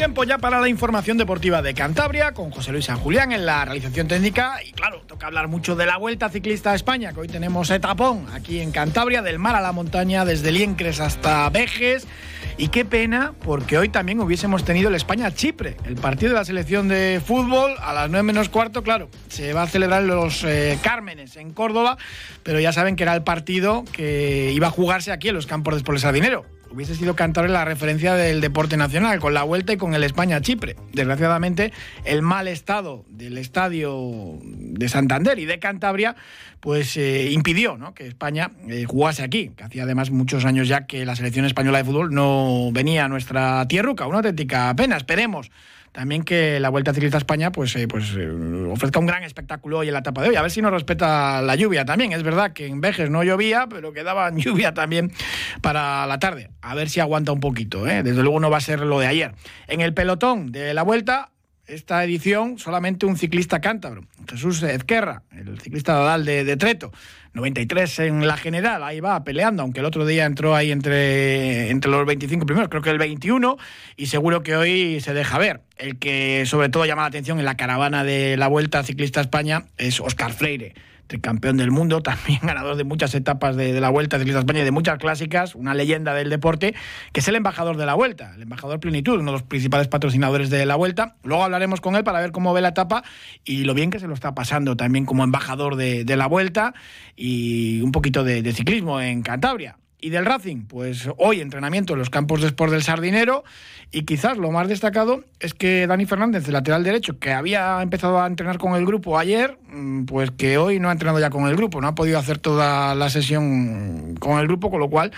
Tiempo ya para la información deportiva de Cantabria con José Luis San Julián en la realización técnica. Y claro, toca hablar mucho de la Vuelta Ciclista a España, que hoy tenemos etapón aquí en Cantabria, del mar a la montaña, desde Liencres hasta Vejes. Y qué pena, porque hoy también hubiésemos tenido el España-Chipre, el partido de la selección de fútbol. A las 9 menos cuarto, claro, se va a celebrar los eh, Cármenes en Córdoba, pero ya saben que era el partido que iba a jugarse aquí en los campos de Spoles Dinero hubiese sido cantar la referencia del deporte nacional, con la vuelta y con el España-Chipre. Desgraciadamente, el mal estado del estadio de Santander y de Cantabria, pues eh, impidió que España eh, jugase aquí, hacía además muchos años ya que la selección española de fútbol no venía a nuestra tierruca, una auténtica pena. Esperemos también que la Vuelta Ciclista a España pues, eh, pues eh, ofrezca un gran espectáculo hoy en la etapa de hoy. A ver si nos respeta la lluvia también. Es verdad que en Vejes no llovía, pero quedaba lluvia también para la tarde. A ver si aguanta un poquito. ¿eh? Desde luego no va a ser lo de ayer. En el pelotón de la Vuelta, esta edición solamente un ciclista cántabro, Jesús Ezquerra, el ciclista de, de Treto. 93 en la general, ahí va peleando, aunque el otro día entró ahí entre, entre los 25 primeros, creo que el 21, y seguro que hoy se deja ver. El que sobre todo llama la atención en la caravana de la Vuelta Ciclista España es Oscar Freire campeón del mundo, también ganador de muchas etapas de, la Vuelta de España y de muchas clásicas, una leyenda del deporte, que es el embajador de la Vuelta, el embajador Plenitud, uno de los principales patrocinadores de la Vuelta. Luego hablaremos con él para ver cómo ve la etapa y lo bien que se lo está pasando también como embajador de, la Vuelta y un poquito de ciclismo en Cantabria. Y del Racing, pues hoy entrenamiento en los campos de Sport del Sardinero y quizás lo más destacado es que Dani Fernández, el lateral derecho, que había empezado a entrenar con el grupo ayer, mm, pues que hoy no ha entrenado ya con el grupo, no ha podido hacer toda la sesión con el grupo, con lo cual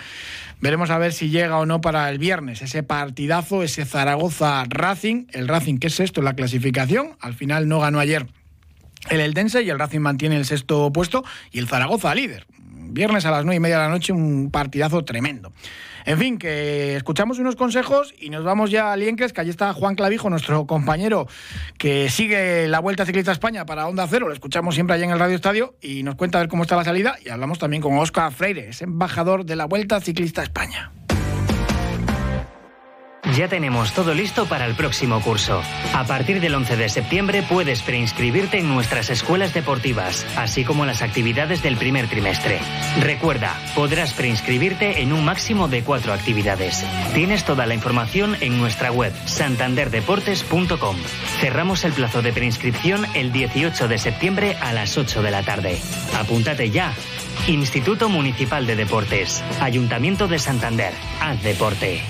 veremos a ver si llega o no para el viernes ese partidazo, ese Zaragoza Racing, el Racing, ¿qué es esto? La clasificación, al final no ganó ayer el Eldense y el Racing mantiene el sexto puesto y el Zaragoza líder viernes a las nueve y media de la noche, un partidazo tremendo. En fin, que escuchamos unos consejos y nos vamos ya a Liencres, que allí está Juan Clavijo, nuestro compañero que sigue la Vuelta Ciclista España para Onda Cero. Lo escuchamos siempre allí en el Radio Estadio y nos cuenta a ver cómo está la salida. Y hablamos también con Óscar Freire, es embajador de la Vuelta Ciclista España. Ya tenemos todo listo para el próximo curso. A partir del 11 de septiembre puedes preinscribirte en nuestras escuelas deportivas, así como las actividades del primer trimestre. Recuerda, podrás preinscribirte en un máximo de cuatro actividades. Tienes toda la información en nuestra web santanderdeportes.com. Cerramos el plazo de preinscripción el 18 de septiembre a las 8 de la tarde. Apúntate ya. Instituto Municipal de Deportes, Ayuntamiento de Santander. Haz deporte.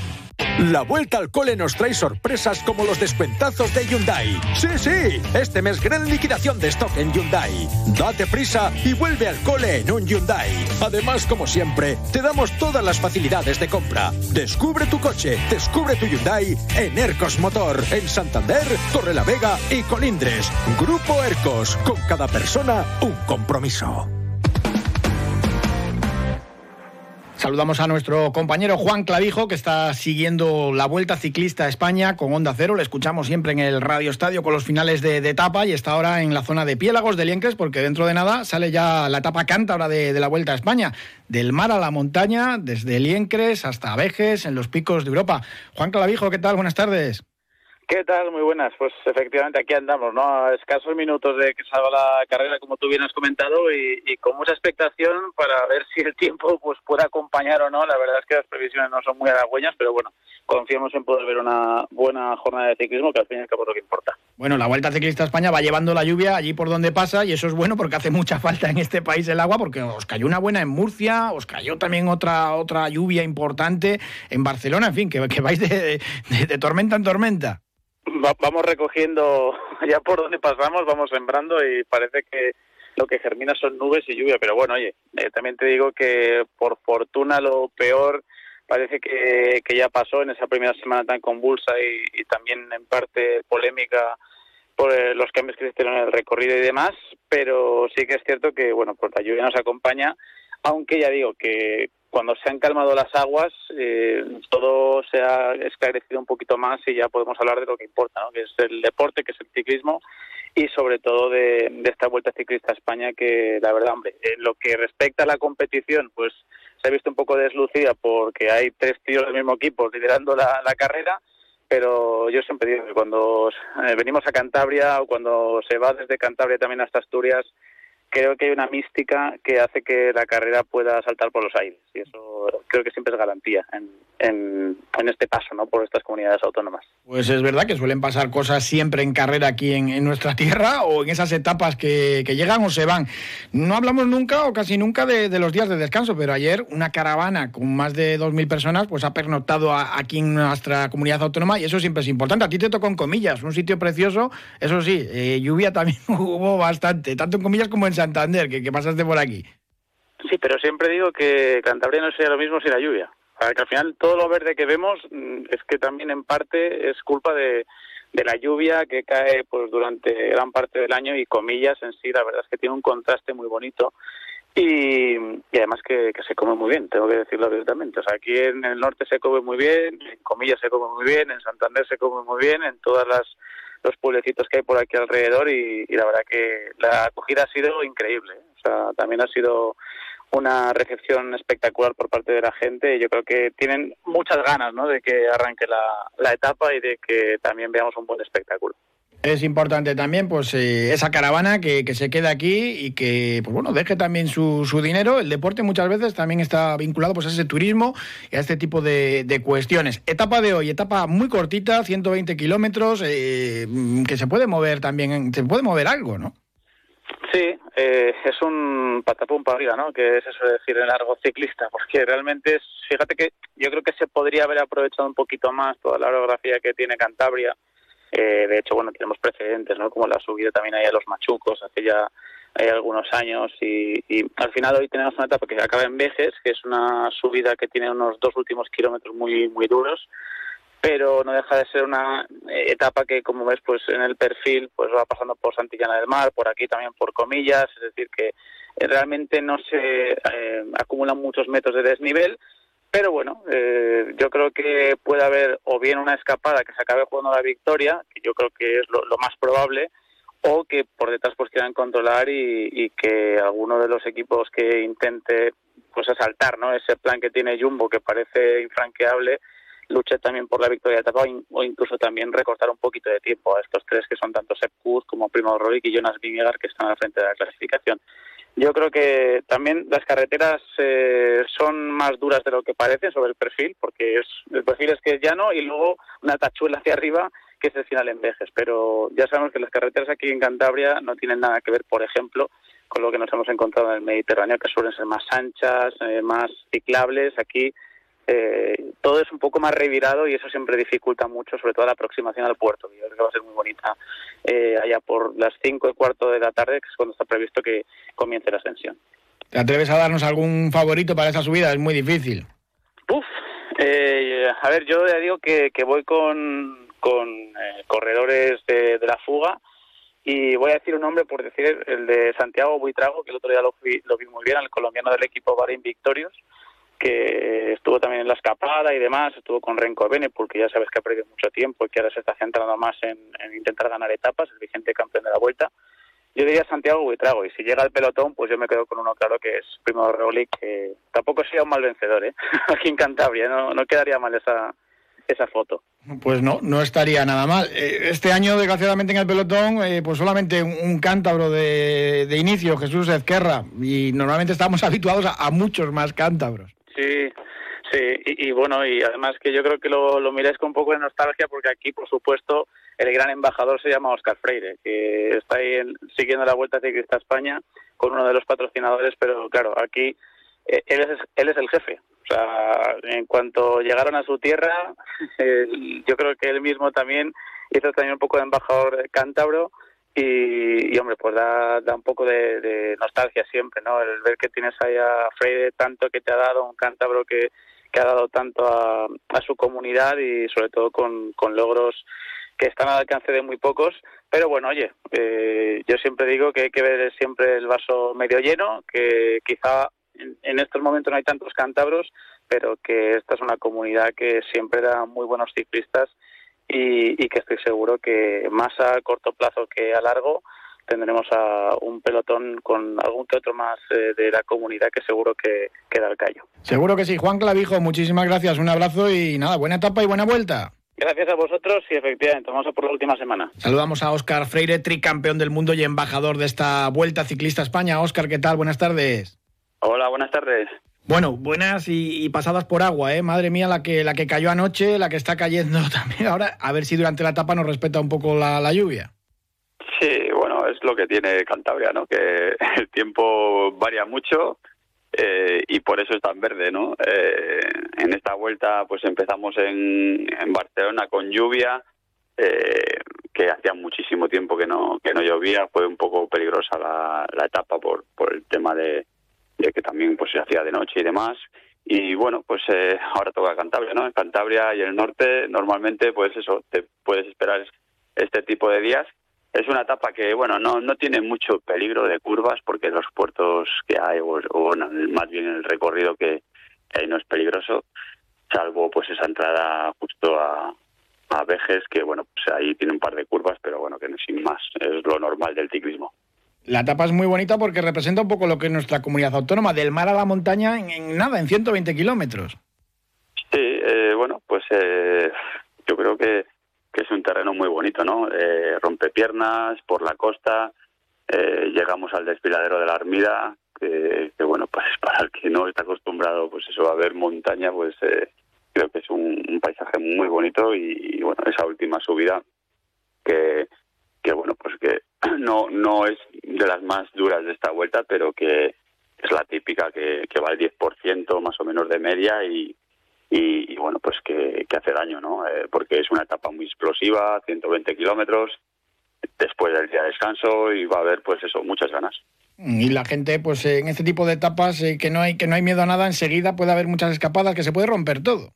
La vuelta al cole nos trae sorpresas como los descuentazos de Hyundai. Sí, sí, este mes gran liquidación de stock en Hyundai. Date prisa y vuelve al cole en un Hyundai. Además, como siempre, te damos todas las facilidades de compra. Descubre tu coche, descubre tu Hyundai en Ercos Motor, en Santander, Torrelavega y Colindres. Grupo Ercos, con cada persona un compromiso. Saludamos a nuestro compañero Juan Clavijo, que está siguiendo la Vuelta Ciclista a España con Onda Cero. Le escuchamos siempre en el Radio Estadio con los finales de, etapa y está ahora en la zona de Piélagos de Liencres, porque dentro de nada sale ya la etapa cántabra de, de la Vuelta a España. Del mar a la montaña, desde Liencres hasta Vejes, en los picos de Europa. Juan Clavijo, ¿qué tal? Buenas tardes. ¿Qué tal? Muy buenas. Pues efectivamente aquí andamos, ¿no? A escasos minutos de que salga la carrera, como tú bien has comentado, y, con mucha expectación para ver si el tiempo pues puede acompañar o no. La verdad es que las previsiones no son muy halagüeñas, pero bueno, confiamos en poder ver una buena jornada de ciclismo, que al fin y al cabo es lo que importa. Bueno, la Vuelta Ciclista a España va llevando la lluvia allí por donde pasa, y eso es bueno porque hace mucha falta en este país el agua, porque os cayó una buena en Murcia, os cayó también otra, otra lluvia importante en Barcelona, en fin, que, vais de tormenta en tormenta vamos recogiendo ya por donde pasamos, vamos sembrando y parece que lo que germina son nubes y lluvia. Pero bueno, oye, eh, también te digo que por fortuna lo peor parece que, que ya pasó en esa primera semana tan convulsa y, también en parte polémica por eh, los cambios que hicieron en el recorrido y demás, pero sí que es cierto que, bueno, pues la lluvia nos acompaña, aunque ya digo que cuando se han calmado las aguas, eh, todo se ha esclarecido un poquito más y ya podemos hablar de lo que importa, ¿no? que es el deporte, que es el ciclismo y sobre todo de, esta Vuelta Ciclista a España que la verdad, hombre, en lo que respecta a la competición, pues se ha visto un poco deslucida porque hay tres tíos del mismo equipo liderando la, carrera, pero yo siempre digo que cuando eh, venimos a Cantabria o cuando se va desde Cantabria también hasta Asturias, creo que hay una mística que hace que la carrera pueda saltar por los aires y eso creo que siempre es garantía en, en, este paso ¿no? por estas comunidades autónomas. Pues es verdad que suelen pasar cosas siempre en carrera aquí en, nuestra tierra o en esas etapas que, llegan o se van. No hablamos nunca o casi nunca de, los días de descanso, pero ayer una caravana con más de 2.000 personas pues ha pernoctado aquí en nuestra comunidad autónoma y eso siempre es importante. A ti te tocó en comillas, un sitio precioso, eso sí, eh, lluvia también hubo bastante, tanto en comillas como en Santander, que, que pasaste por aquí. Sí, pero siempre digo que Cantabria no sería lo mismo sin la lluvia que al final todo lo verde que vemos mm, es que también en parte es culpa de, la lluvia que cae pues durante gran parte del año y comillas en sí, la verdad es que tiene un contraste muy bonito y, además que, se come muy bien, tengo que decirlo abiertamente. O sea, aquí en el norte se come muy bien, en comillas se come muy bien, en Santander se come muy bien, en todas las los pueblecitos que hay por aquí alrededor y, y la verdad que la acogida ha sido increíble. ¿eh? O sea, también ha sido una recepción espectacular por parte de la gente y yo creo que tienen muchas ganas ¿no? de que arranque la, etapa y de que también veamos un buen espectáculo. Es importante también pues eh, esa caravana que, se quede aquí y que pues bueno deje también su, su, dinero. El deporte muchas veces también está vinculado pues a ese turismo y a este tipo de, cuestiones. Etapa de hoy, etapa muy cortita, 120 kilómetros, eh, que se puede mover también, se puede mover algo, ¿no? Sí, eh, es un patapum para arriba, ¿no? Que es eso de decir el largo ciclista, porque realmente es, fíjate que yo creo que se podría haber aprovechado un poquito más toda la orografía que tiene Cantabria. Eh, de hecho, bueno, tenemos precedentes, ¿no? Como la subida también ahí a los machucos hace ya hay algunos años y, y, al final hoy tenemos una etapa que acaba en Vejes, que es una subida que tiene unos dos últimos kilómetros muy muy duros pero no deja de ser una eh, etapa que, como ves, pues en el perfil pues va pasando por Santillana del Mar, por aquí también por comillas, es decir, que eh, realmente no se eh, acumulan muchos metros de desnivel, pero bueno, yo creo que puede haber o bien una escapada que se acabe jugando la victoria, que yo creo que es lo, más probable, o que por detrás pues quieran controlar y, y, que alguno de los equipos que intente pues asaltar no ese plan que tiene Jumbo que parece infranqueable luche también por la victoria de etapa o incluso también recortar un poquito de tiempo a estos tres que son tanto Sepp como Primo Roglic y Jonas Vingegaard que están al frente de la clasificación. Yo creo que también las carreteras eh, son más duras de lo que parecen sobre el perfil, porque es, el perfil es que es llano y luego una tachuela hacia arriba que es el final en vejes. Pero ya sabemos que las carreteras aquí en Cantabria no tienen nada que ver, por ejemplo, con lo que nos hemos encontrado en el Mediterráneo, que suelen ser más anchas, eh, más ciclables. Aquí eh, todo es un poco más revirado y eso siempre dificulta mucho, sobre todo la aproximación al puerto. Yo creo que va a ser muy bonita eh, allá por las cinco y cuarto de la tarde, que es cuando está previsto que comience la ascensión. ¿Te atreves a darnos algún favorito para esa subida? Es muy difícil. Uf, eh, a ver, yo ya digo que, voy con, con eh, corredores de, la fuga y voy a decir un nombre por decir el de Santiago Buitrago, que el otro día lo vi, lo vi muy bien, el colombiano del equipo Bahrein Victorious que estuvo también en la escapada y demás, estuvo con Renko Bene, porque ya sabes que ha perdido mucho tiempo y que ahora se está centrando más en, intentar ganar etapas, el vigente campeón de la vuelta. Yo diría Santiago Buitrago, y si llega el pelotón, pues yo me quedo con uno claro que es Primo Roglic, que tampoco sería un mal vencedor, ¿eh? aquí en Cantabria, no, no quedaría mal esa, esa foto. Pues no, no estaría nada mal. Eh, este año, desgraciadamente, en el pelotón, eh, pues solamente un, cántabro de, inicio, Jesús Ezquerra, y normalmente estamos habituados a muchos más cántabros. Sí, sí, y, bueno, y además que yo creo que lo, lo miráis con un poco de nostalgia porque aquí, por supuesto, el gran embajador se llama Oscar Freire, que está ahí siguiendo la Vuelta Ciclista España con uno de los patrocinadores, pero claro, aquí eh, él, es, él es el jefe. O sea, en cuanto llegaron a su tierra, yo creo que él mismo también hizo también un poco de embajador cántabro y, hombre, pues da, da un poco de, nostalgia siempre, ¿no? El ver que tienes ahí a Freire tanto que te ha dado, un cántabro que, que ha dado tanto a, a su comunidad y sobre todo con, logros que están al alcance de muy pocos, pero bueno, oye, eh, yo siempre digo que hay que ver siempre el vaso medio lleno, que quizá en, estos momentos no hay tantos cántabros, pero que esta es una comunidad que siempre da muy buenos ciclistas y, que estoy seguro que más a corto plazo que a largo tendremos a un pelotón con algún que otro más eh, de la comunidad que seguro que queda al callo. Seguro que sí. Juan Clavijo, muchísimas gracias, un abrazo y nada, buena etapa y buena vuelta. Gracias a vosotros y efectivamente, vamos a por la última semana. Saludamos a Óscar Freire, tricampeón del mundo y embajador de esta Vuelta Ciclista España. Óscar, ¿qué tal? Buenas tardes. Hola, buenas tardes. Bueno, buenas y, pasadas por agua, ¿eh? Madre mía, la que, la que cayó anoche, la que está cayendo también ahora. A ver si durante la etapa nos respeta un poco la, lluvia. Sí, bueno, es lo que tiene Cantabria, ¿no? Que el tiempo varía mucho eh, y por eso es tan verde, ¿no? Eh, en esta vuelta, pues empezamos en, en Barcelona con lluvia, eh, que hacía muchísimo tiempo que no que no llovía, fue un poco peligrosa la, la etapa por, por el tema de, que también pues se hacía de noche y demás. Y bueno, pues eh, ahora toca Cantabria, ¿no? En Cantabria y el norte normalmente pues eso, te puedes esperar este tipo de días. Es una etapa que, bueno, no, no tiene mucho peligro de curvas porque los puertos que hay, o, más bien el recorrido que, hay no es peligroso, salvo pues esa entrada justo a, a Vejes, que bueno, pues ahí tiene un par de curvas, pero bueno, que no sin más, es lo normal del ciclismo. La etapa es muy bonita porque representa un poco lo que es nuestra comunidad autónoma, del mar a la montaña en, nada, en 120 kilómetros. Sí, eh, bueno, pues eh, yo creo que, es un terreno muy bonito, ¿no? Eh, piernas por la costa, eh, llegamos al desfiladero de la Armida, que, bueno, pues para el que no está acostumbrado, pues eso, a ver montaña, pues creo que es un, paisaje muy bonito y, bueno, esa última subida que, que bueno, pues que no, no es de las más duras de esta vuelta, pero que es la típica que, que va al 10% más o menos de media y, y, bueno, pues que, hace daño, ¿no? Eh, porque es una etapa muy explosiva, 120 kilómetros, después del día de descanso y va a haber, pues eso, muchas ganas. Y la gente, pues en este tipo de etapas, eh, que no hay que no hay miedo a nada, enseguida puede haber muchas escapadas, que se puede romper todo.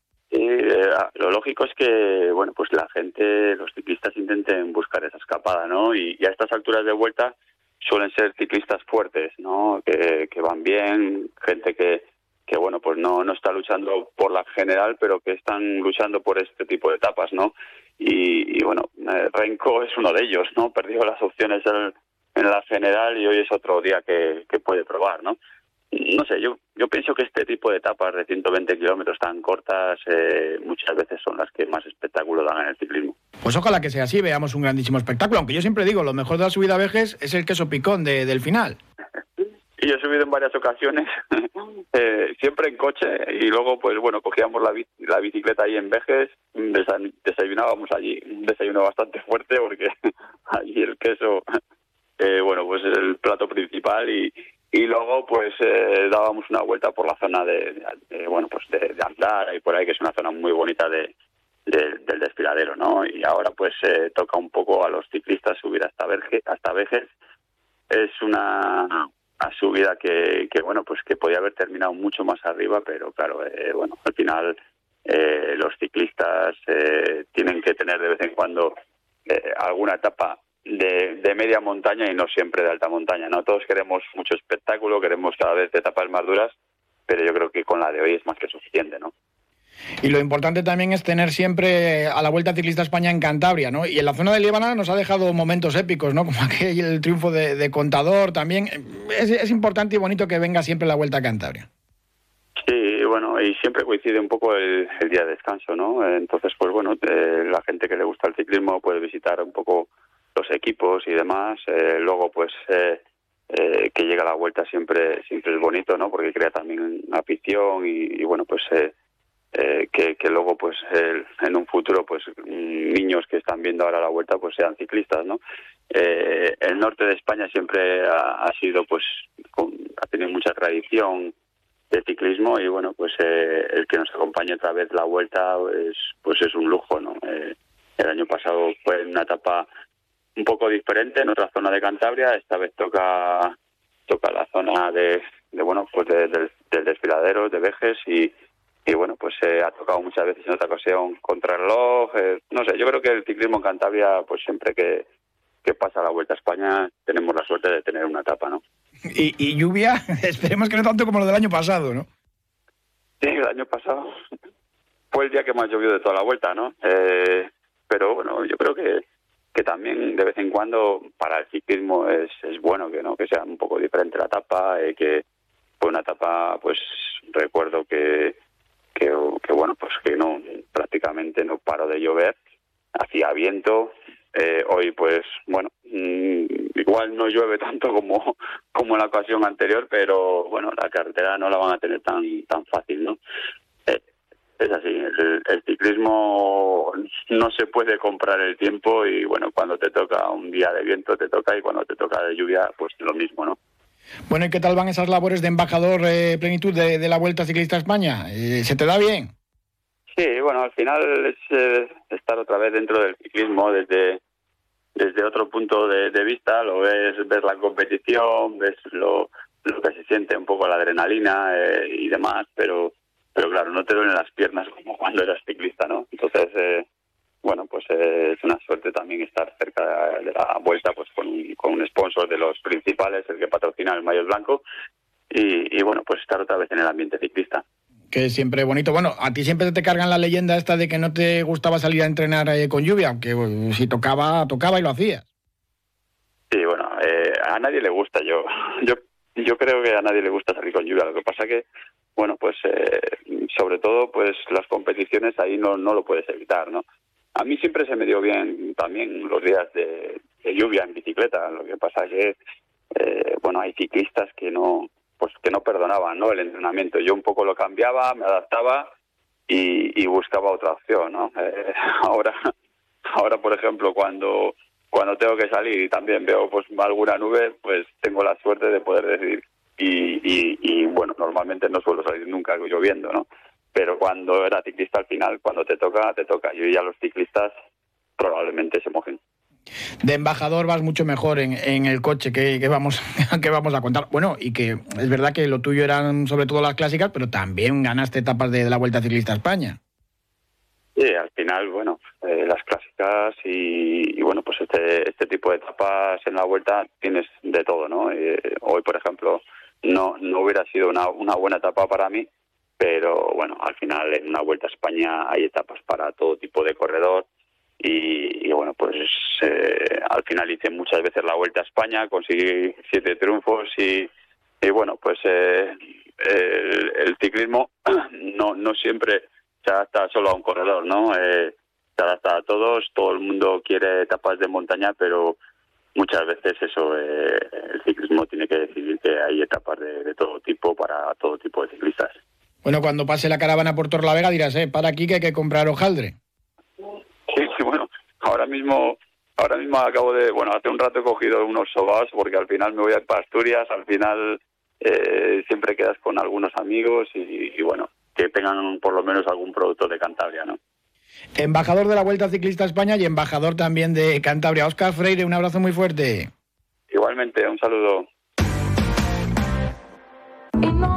Eh, lo lógico es que, bueno, pues la gente, los ciclistas intenten buscar esa escapada, ¿no? Y, a estas alturas de vuelta suelen ser ciclistas fuertes, ¿no? Que, van bien, gente que, que bueno, pues no, no está luchando por la general, pero que están luchando por este tipo de etapas, ¿no? Y, bueno, eh, Renko es uno de ellos, ¿no? Perdió las opciones en, la general y hoy es otro día que, que puede probar, ¿no? No sé, yo, yo pienso que este tipo de etapas de 120 kilómetros tan cortas eh, muchas veces son las que más espectáculo dan en el ciclismo. Pues ojalá que sea así, veamos un grandísimo espectáculo, aunque yo siempre digo, lo mejor de la subida a Vejes es el queso picón de, del final. y yo he subido en varias ocasiones, eh, siempre en coche, y luego, pues bueno, cogíamos la, la bicicleta ahí en Vejes, desayunábamos allí, un desayuno bastante fuerte porque allí el queso, eh, bueno, pues es el plato principal y, y luego pues eh, dábamos una vuelta por la zona de, bueno pues de, andar y por ahí que es una zona muy bonita de, del desfiladero no y ahora pues eh, toca un poco a los ciclistas subir hasta Verge, hasta Vejes es una, subida que, que bueno pues que podía haber terminado mucho más arriba pero claro eh, bueno al final los ciclistas tienen que tener de vez en cuando alguna etapa de, media montaña y no siempre de alta montaña. No todos queremos mucho espectáculo, queremos cada vez etapas más duras, pero yo creo que con la de hoy es más que suficiente, ¿no? Y lo importante también es tener siempre a la Vuelta Ciclista España en Cantabria, ¿no? Y en la zona de Líbana nos ha dejado momentos épicos, ¿no? Como aquel el triunfo de, Contador también. Es, importante y bonito que venga siempre la Vuelta a Cantabria. Sí, bueno, y siempre coincide un poco el, día de descanso, ¿no? Entonces, pues bueno, eh, la gente que le gusta el ciclismo puede visitar un poco los equipos y demás. Eh, luego, pues, eh, eh, que llega la vuelta siempre siempre es bonito, ¿no? Porque crea también afición y, bueno, pues que, que, luego, pues, en un futuro, pues, niños que están viendo ahora la vuelta, pues, sean ciclistas, ¿no? el norte de España siempre ha, sido, pues, ha tenido mucha tradición de ciclismo y bueno, pues el que nos acompañe otra vez la vuelta, es, pues, es un lujo, ¿no? el año pasado fue una etapa un poco diferente en otra zona de Cantabria. Esta vez toca toca la zona de, bueno pues del desfiladero de Vejes y, y bueno, pues se ha tocado muchas veces en otra ocasión contra el reloj. Eh, no sé, yo creo que el ciclismo en Cantabria, pues siempre que, que pasa la Vuelta a España, tenemos la suerte de tener una etapa, ¿no? Y, y lluvia, esperemos que no tanto como lo del año pasado, ¿no? Sí, el año pasado fue el día que más llovió de toda la vuelta, ¿no? Eh, pero bueno, yo creo que, que también de vez en cuando para el ciclismo es, es bueno que no que sea un poco diferente la etapa, eh, que fue una etapa, pues recuerdo que, que, bueno, pues que no prácticamente no paró de llover, hacía viento. Eh, hoy, pues bueno, mm, igual no llueve tanto como como en la ocasión anterior, pero bueno, la carretera no la van a tener tan tan fácil, ¿no? Es así, el, el, ciclismo no se puede comprar el tiempo y bueno, cuando te toca un día de viento te toca y cuando te toca de lluvia pues lo mismo, ¿no? Bueno, ¿y qué tal van esas labores de embajador eh, plenitud de, de, la Vuelta Ciclista a España? Eh, ¿Se te da bien? Sí, bueno, al final es eh, estar otra vez dentro del ciclismo desde desde otro punto de, de vista, lo ves, ves la competición, ves lo, lo que se siente un poco la adrenalina eh, y demás, pero pero claro, no te duelen las piernas como cuando eras ciclista, ¿no? Entonces, eh, bueno, pues eh, es una suerte también estar cerca de la vuelta pues con un, con un sponsor de los principales, el que patrocina el mayor blanco, y, y bueno, pues estar otra vez en el ambiente ciclista que es siempre bonito. Bueno, a ti siempre te cargan la leyenda esta de que no te gustaba salir a entrenar eh, con lluvia, aunque bueno, si tocaba, tocaba y lo hacías. Sí, bueno, eh, a nadie le gusta. Yo, yo, yo creo que a nadie le gusta salir con lluvia. Lo que pasa que bueno, pues eh, sobre todo, pues las competiciones ahí no, no lo puedes evitar, ¿no? A mí siempre se me dio bien también los días de, de lluvia en bicicleta. Lo que pasa es que, eh, bueno, hay ciclistas que no, pues que no perdonaban, ¿no? El entrenamiento. Yo un poco lo cambiaba, me adaptaba y, y buscaba otra opción, ¿no? Eh, ahora, ahora, por ejemplo, cuando cuando tengo que salir y también veo pues alguna nube, pues tengo la suerte de poder decir y, y, y, bueno, normalmente no suelo salir nunca lloviendo, ¿no? Pero cuando era ciclista al final, cuando te toca, te toca. Yo ya los ciclistas probablemente se mojen. De embajador vas mucho mejor en, en el coche que, que, vamos, que vamos a contar. Bueno, y que es verdad que lo tuyo eran sobre todo las clásicas, pero también ganaste etapas de, de la Vuelta Ciclista a España. Sí, al final, bueno, eh, las clásicas y, y, bueno, pues este, este tipo de etapas en la vuelta tienes de todo, ¿no? Eh, hoy, por ejemplo, no, no hubiera sido una, una buena etapa para mí, pero bueno, al final en una vuelta a España hay etapas para todo tipo de corredor y, bueno, pues eh, al final hice muchas veces la vuelta a España, conseguí siete triunfos y, y bueno, pues eh, el, el, ciclismo no, no siempre se adapta solo a un corredor, ¿no? Eh, se adapta a todos, todo el mundo quiere etapas de montaña, pero muchas veces eso eh, el ciclismo tiene que decidir que hay etapas de, de, todo tipo para todo tipo de ciclistas. Bueno, cuando pase la caravana por Torlavega dirás, eh, para aquí que hay que comprar hojaldre. Sí, sí, bueno, ahora mismo ahora mismo acabo de, bueno, hace un rato he cogido unos sobaos porque al final me voy a Asturias, al final eh, siempre quedas con algunos amigos y, y bueno, que tengan por lo menos algún producto de Cantabria, ¿no? Embajador de la Vuelta Ciclista a España y embajador también de Cantabria. Oscar Freire, un abrazo muy fuerte. Igualmente, un saludo.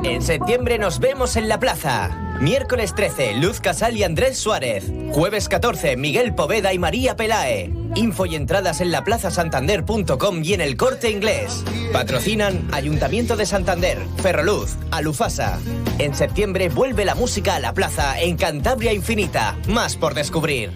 En septiembre nos vemos en la plaza. Miércoles 13, Luz Casal y Andrés Suárez. Jueves 14, Miguel Poveda y María Pelae. Info y entradas en laplazasantander.com y en el corte inglés. Patrocinan Ayuntamiento de Santander, Ferroluz, Alufasa. En septiembre vuelve la música a la plaza en Cantabria Infinita. Más por descubrir.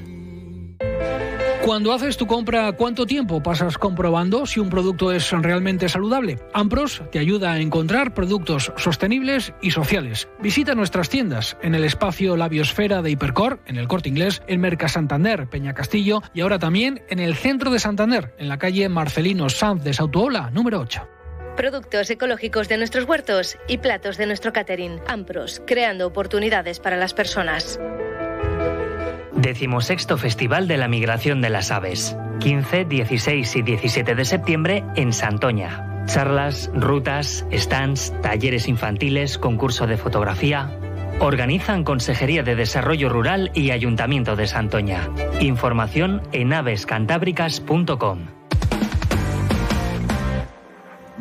Cuando haces tu compra, ¿cuánto tiempo pasas comprobando si un producto es realmente saludable? Ampros te ayuda a encontrar productos sostenibles y sociales. Visita nuestras tiendas en el espacio Labiosfera de Hipercor, en el Corte Inglés, en Merca Santander, Peña Castillo y ahora también en el centro de Santander, en la calle Marcelino Sanz de Sautuola, número 8 productos ecológicos de nuestros huertos y platos de nuestro catering. Ampros, creando oportunidades para las personas. Decimosexto Festival de la Migración de las Aves. 15, 16 y 17 de septiembre en Santoña. Charlas, rutas, stands, talleres infantiles, concurso de fotografía. Organizan Consejería de Desarrollo Rural y Ayuntamiento de Santoña. Información en avescantábricas.com.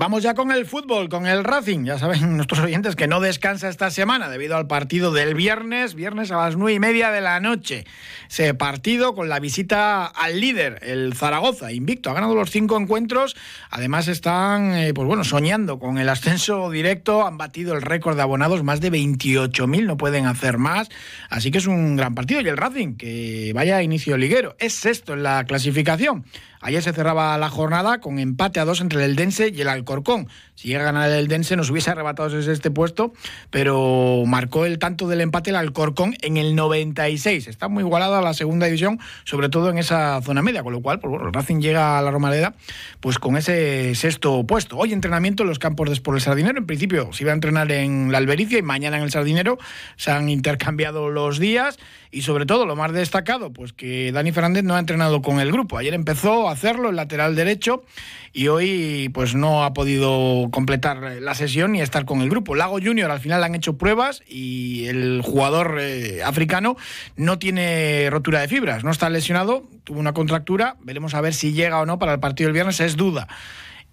Vamos ya con el fútbol, con el Racing. Ya saben nuestros oyentes que no descansa esta semana debido al partido del viernes, viernes a las nueve y media de la noche. Ese partido con la visita al líder, el Zaragoza, invicto, ha ganado los cinco encuentros. Además están, eh, pues bueno, soñando con el ascenso directo. Han batido el récord de abonados, más de 28.000, no pueden hacer más. Así que es un gran partido. Y el Racing, que vaya a inicio liguero, es sexto en la clasificación. Ayer se cerraba la jornada con empate a dos entre el Dense y el Alcorcón. Si llega a ganar el Dense nos hubiese arrebatado este puesto, pero marcó el tanto del empate el Alcorcón en el 96. Está muy igualada la segunda división, sobre todo en esa zona media, con lo cual, pues bueno, Racing llega a la Romareda pues con ese sexto puesto. Hoy entrenamiento en los campos de Sport El Sardinero. En principio se iba a entrenar en la Albericia y mañana en el Sardinero. Se han intercambiado los días y sobre todo lo más destacado, pues que Dani Fernández no ha entrenado con el grupo. Ayer empezó hacerlo, el lateral derecho, y hoy pues no ha podido completar la sesión ni estar con el grupo. Lago Junior al final han hecho pruebas y el jugador eh, africano no tiene rotura de fibras, no está lesionado, tuvo una contractura, veremos a ver si llega o no para el partido del viernes, es duda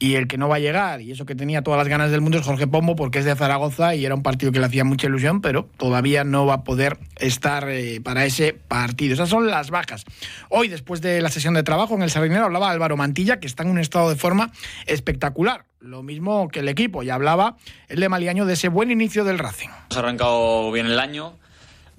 y el que no va a llegar, y eso que tenía todas las ganas del mundo, es Jorge Pombo, porque es de Zaragoza y era un partido que le hacía mucha ilusión, pero todavía no va a poder estar eh, para ese partido. Esas son las bajas. Hoy, después de la sesión de trabajo en el Sardinero, hablaba Álvaro Mantilla, que está en un estado de forma espectacular. Lo mismo que el equipo, y hablaba el de Maliaño de ese buen inicio del Racing. Hemos arrancado bien el año,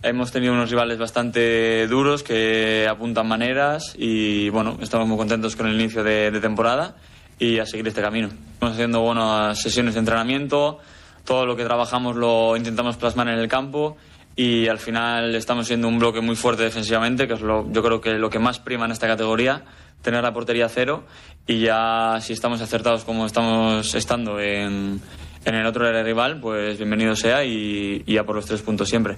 Hemos tenido unos rivales bastante duros que apuntan maneras y bueno, estamos muy contentos con el inicio de temporada y a seguir este camino. Estamos haciendo buenas sesiones de entrenamiento, todo lo que trabajamos lo intentamos plasmar en el campo y al final estamos siendo un bloque muy fuerte defensivamente, que es lo, yo creo que lo que más prima en esta categoría, tener la portería cero y ya si estamos acertados como estamos estando en, en el otro rival, pues bienvenido sea y, y a por los tres puntos siempre.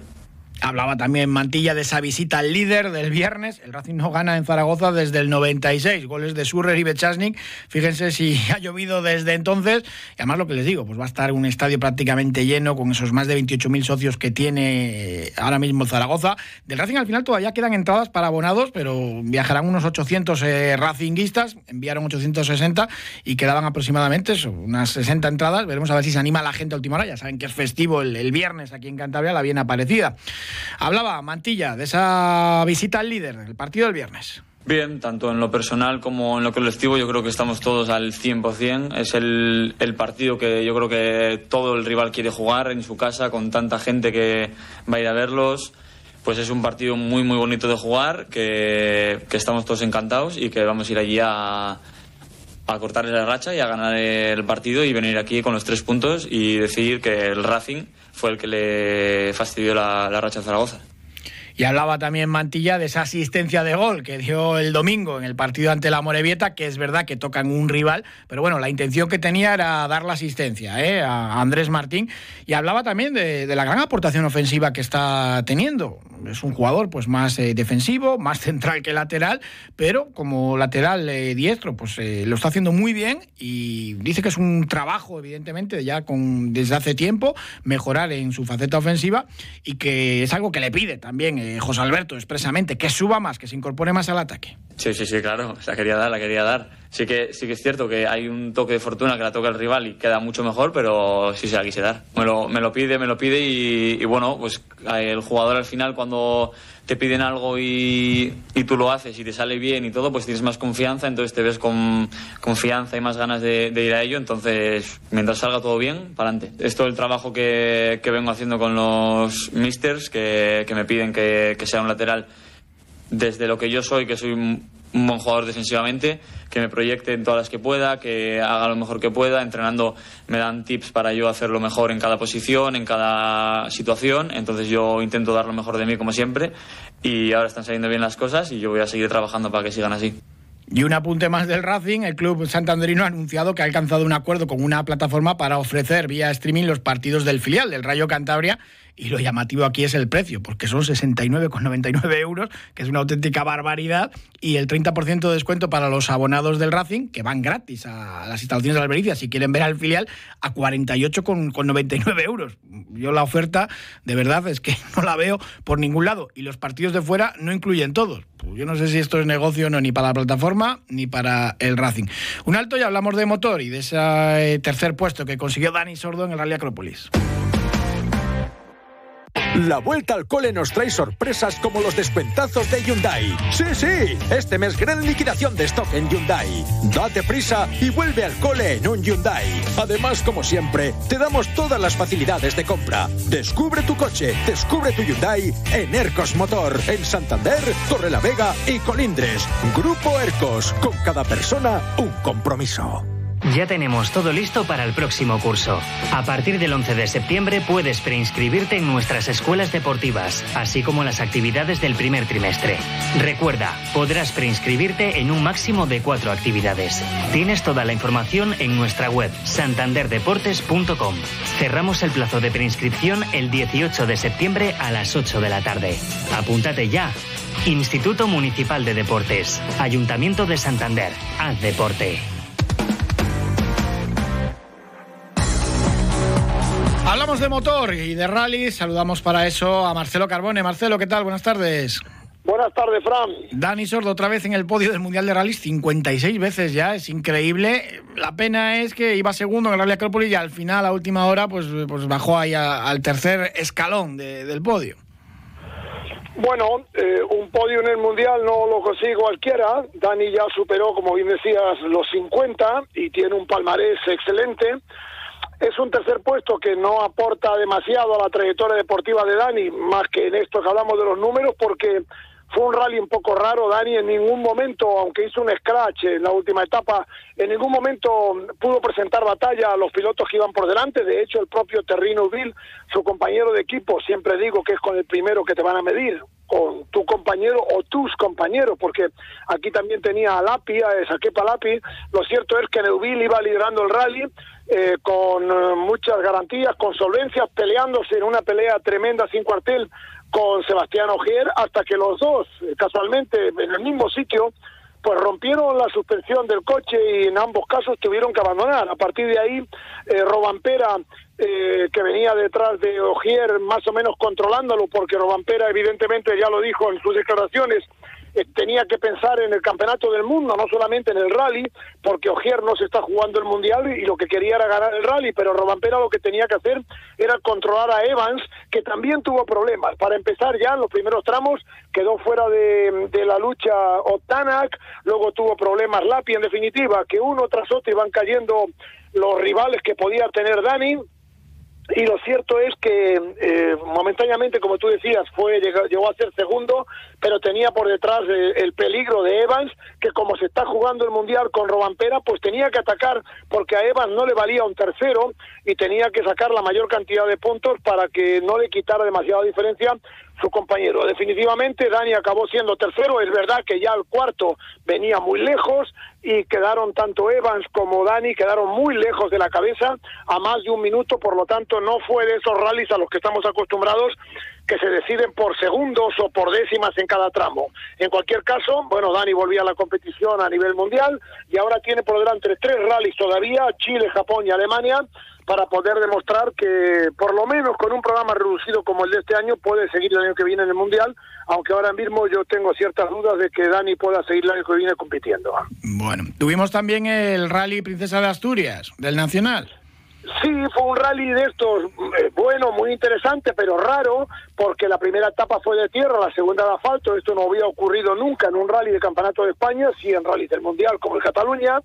Hablaba también Mantilla de esa visita al líder del viernes. El Racing no gana en Zaragoza desde el 96. Goles de Surrer y Bechasnik. Fíjense si ha llovido desde entonces. Y además lo que les digo, pues va a estar un estadio prácticamente lleno con esos más de 28.000 socios que tiene eh, ahora mismo Zaragoza. Del Racing al final todavía quedan entradas para abonados, pero viajarán unos 800 eh, Racinguistas. Enviaron 860 y quedaban aproximadamente unas 60 entradas. Veremos a ver si se anima la gente a última hora. Ya saben que es festivo el viernes aquí en Cantabria, la bien aparecida. Hablaba Mantilla de esa visita al líder, el partido del viernes. Bien, tanto en lo personal como en lo colectivo, yo creo que estamos todos al 100%. Es el, partido que yo creo que todo el rival quiere jugar en su casa, con tanta gente que va a ir a verlos. Pues es un partido muy, muy bonito de jugar, que, que estamos todos encantados y que vamos a ir allí a, a cortarle la racha y a ganar el partido y venir aquí con los tres puntos y decir que el Racing fue el que le fastidió la, racha Zaragoza. Y hablaba también Mantilla de esa asistencia de gol que dio el domingo en el partido ante la Morevieta, que es verdad que tocan un rival, pero bueno, la intención que tenía era dar la asistencia ¿eh? a Andrés Martín. Y hablaba también de, la gran aportación ofensiva que está teniendo. Es un jugador pues más eh, defensivo, más central que lateral, pero como lateral eh, diestro, pues eh, lo está haciendo muy bien y dice que es un trabajo, evidentemente, ya con desde hace tiempo, mejorar en su faceta ofensiva y que es algo que le pide también eh, José Alberto expresamente, que suba más, que se incorpore más al ataque. Sí, sí, sí, claro, la quería dar, la quería dar. Sí que, sí que es cierto que hay un toque de fortuna que la toca el rival y queda mucho mejor, pero sí se la quise dar. Me lo, me lo pide, me lo pide y, bueno, pues el jugador al final cuando te piden algo y, y, tú lo haces y te sale bien y todo, pues tienes más confianza, entonces te ves con confianza y más ganas de, ir a ello, entonces mientras salga todo bien, para adelante. Es el trabajo que, que vengo haciendo con los misters que, que me piden que, que sea un lateral desde lo que yo soy, que soy un, buen jugador defensivamente, que me proyecte en todas las que pueda, que haga lo mejor que pueda. Entrenando me dan tips para yo hacerlo mejor en cada posición, en cada situación. Entonces yo intento dar lo mejor de mí como siempre. Y ahora están saliendo bien las cosas y yo voy a seguir trabajando para que sigan así. Y un apunte más del Racing, el club santanderino ha anunciado que ha alcanzado un acuerdo con una plataforma para ofrecer vía streaming los partidos del filial del Rayo Cantabria y lo llamativo aquí es el precio, porque son 69,99 euros, que es una auténtica barbaridad, y el 30% de descuento para los abonados del Racing, que van gratis a las instalaciones de la Albericia, si quieren ver al filial, a 48,99 euros. Yo la oferta, de verdad, es que no la veo por ningún lado, y los partidos de fuera no incluyen todos. Pues yo no sé si esto es negocio o no, ni para la plataforma ni para el Racing. Un alto y hablamos de motor y de ese tercer puesto que consiguió Dani Sordo en el Rally Acrópolis. La vuelta al cole nos trae sorpresas como los descuentazos de Hyundai. Sí, sí, este mes gran liquidación de stock en Hyundai. Date prisa y vuelve al cole en un Hyundai. Además, como siempre, te damos todas las facilidades de compra. Descubre tu coche, descubre tu Hyundai en Ercos Motor, en Santander, Torrelavega y Colindres. Grupo Ercos, con cada persona un compromiso. Ya tenemos todo listo para el próximo curso. A partir del 11 de septiembre puedes preinscribirte en nuestras escuelas deportivas, así como las actividades del primer trimestre. Recuerda, podrás preinscribirte en un máximo de cuatro actividades. Tienes toda la información en nuestra web santanderdeportes.com. Cerramos el plazo de preinscripción el 18 de septiembre a las 8 de la tarde. Apúntate ya. Instituto Municipal de Deportes, Ayuntamiento de Santander. Haz deporte. De motor y de rally. Saludamos para eso a Marcelo Carbone. Marcelo, ¿qué tal? Buenas tardes. Buenas tardes, Fran. Dani Sordo otra vez en el podio del Mundial de Rallys, 56 veces ya, es increíble. La pena es que iba segundo en el Rally Acrópolis y al final, a última hora, pues, pues bajó ahí al tercer escalón del podio. Bueno, eh, un podio en el Mundial no lo consigue cualquiera. Dani ya superó, como bien decías, los 50 y tiene un palmarés excelente. Es un tercer puesto que no aporta demasiado a la trayectoria deportiva de Dani, más que en esto que hablamos de los números, porque fue un rally un poco raro. Dani en ningún momento, aunque hizo un scratch en la última etapa, en ningún momento pudo presentar batalla a los pilotos que iban por delante. De hecho, el propio Terrino Bill, su compañero de equipo, siempre digo que es con el primero que te van a medir, con tu compañero o tus compañeros, porque aquí también tenía a Lapi, a Saquepa Lapi. Lo cierto es que Neuville iba liderando el rally eh, con eh, muchas garantías, con solvencias, peleándose en una pelea tremenda sin cuartel con Sebastián Ogier, hasta que los dos, eh, casualmente, en el mismo sitio, pues rompieron la suspensión del coche y en ambos casos tuvieron que abandonar. A partir de ahí, Robampera, que venía detrás de Ogier, más o menos controlándolo, porque Robampera evidentemente ya lo dijo en sus declaraciones, eh, tenía que pensar en el campeonato del mundo, no solamente en el rally, porque Ogier no se está jugando el mundial y lo que quería era ganar el rally, pero Robampera lo que tenía que hacer era controlar a Evans, que también tuvo problemas. Para empezar ya en los primeros tramos quedó fuera de, la lucha Otanak, luego tuvo problemas Lapi, en definitiva, que uno tras otro iban cayendo los rivales que podía tener Dani, y lo cierto es que eh, momentáneamente, como tú decías, fue llegó, a ser segundo, pero tenía por detrás eh, el peligro de Evans, que como se está jugando el Mundial con Robampera, pues tenía que atacar porque a Evans no le valía un tercero y tenía que sacar la mayor cantidad de puntos para que no le quitara demasiada diferencia su compañero. Definitivamente Dani acabó siendo tercero, es verdad que ya el cuarto venía muy lejos y quedaron tanto Evans como Dani, quedaron muy lejos de la cabeza a más de un minuto, por lo tanto no fue de esos rallies a los que estamos acostumbrados que se deciden por segundos o por décimas en cada tramo. En cualquier caso, bueno, Dani volvía a la competición a nivel mundial y ahora tiene por delante tres rallies todavía, Chile, Japón y Alemania, para poder demostrar que por lo menos con un programa reducido como el de este año puede seguir el año que viene en el Mundial, aunque ahora mismo yo tengo ciertas dudas de que Dani pueda seguir el año que viene compitiendo. Bueno, tuvimos también el Rally Princesa de Asturias, del Nacional. Sí, fue un rally de estos, eh, bueno, muy interesante, pero raro, porque la primera etapa fue de tierra, la segunda de asfalto. Esto no había ocurrido nunca en un rally de Campeonato de España, sí en rally del Mundial como el Cataluña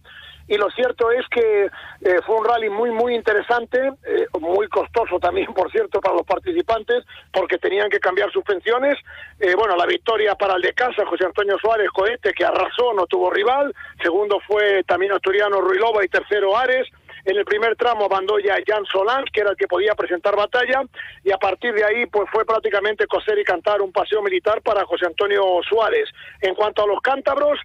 y lo cierto es que eh, fue un rally muy, muy interesante, eh, muy costoso también, por cierto, para los participantes, porque tenían que cambiar suspensiones. Eh, bueno, la victoria para el de casa, José Antonio Suárez Cohete, que arrasó, no tuvo rival. Segundo fue también Asturiano Ruilova y tercero Ares. En el primer tramo mandó ya Jan Solán, que era el que podía presentar batalla, y a partir de ahí pues fue prácticamente coser y cantar un paseo militar para José Antonio Suárez. En cuanto a los cántabros,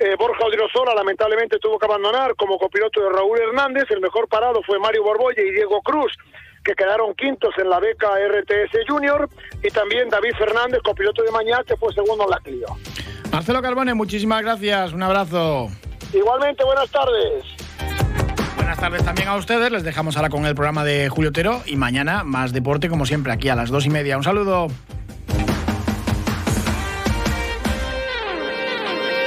Eh, Borja Odriozola lamentablemente tuvo que abandonar como copiloto de Raúl Hernández. El mejor parado fue Mario Borbolle y Diego Cruz, que quedaron quintos en la beca RTS Junior. Y también David Fernández, copiloto de Mañana, que fue segundo en la Clio. Marcelo Carbone, muchísimas gracias. Un abrazo. Igualmente, buenas tardes. Buenas tardes también a ustedes. Les dejamos ahora con el programa de Julio Otero y mañana más deporte, como siempre, aquí a las dos y media. Un saludo.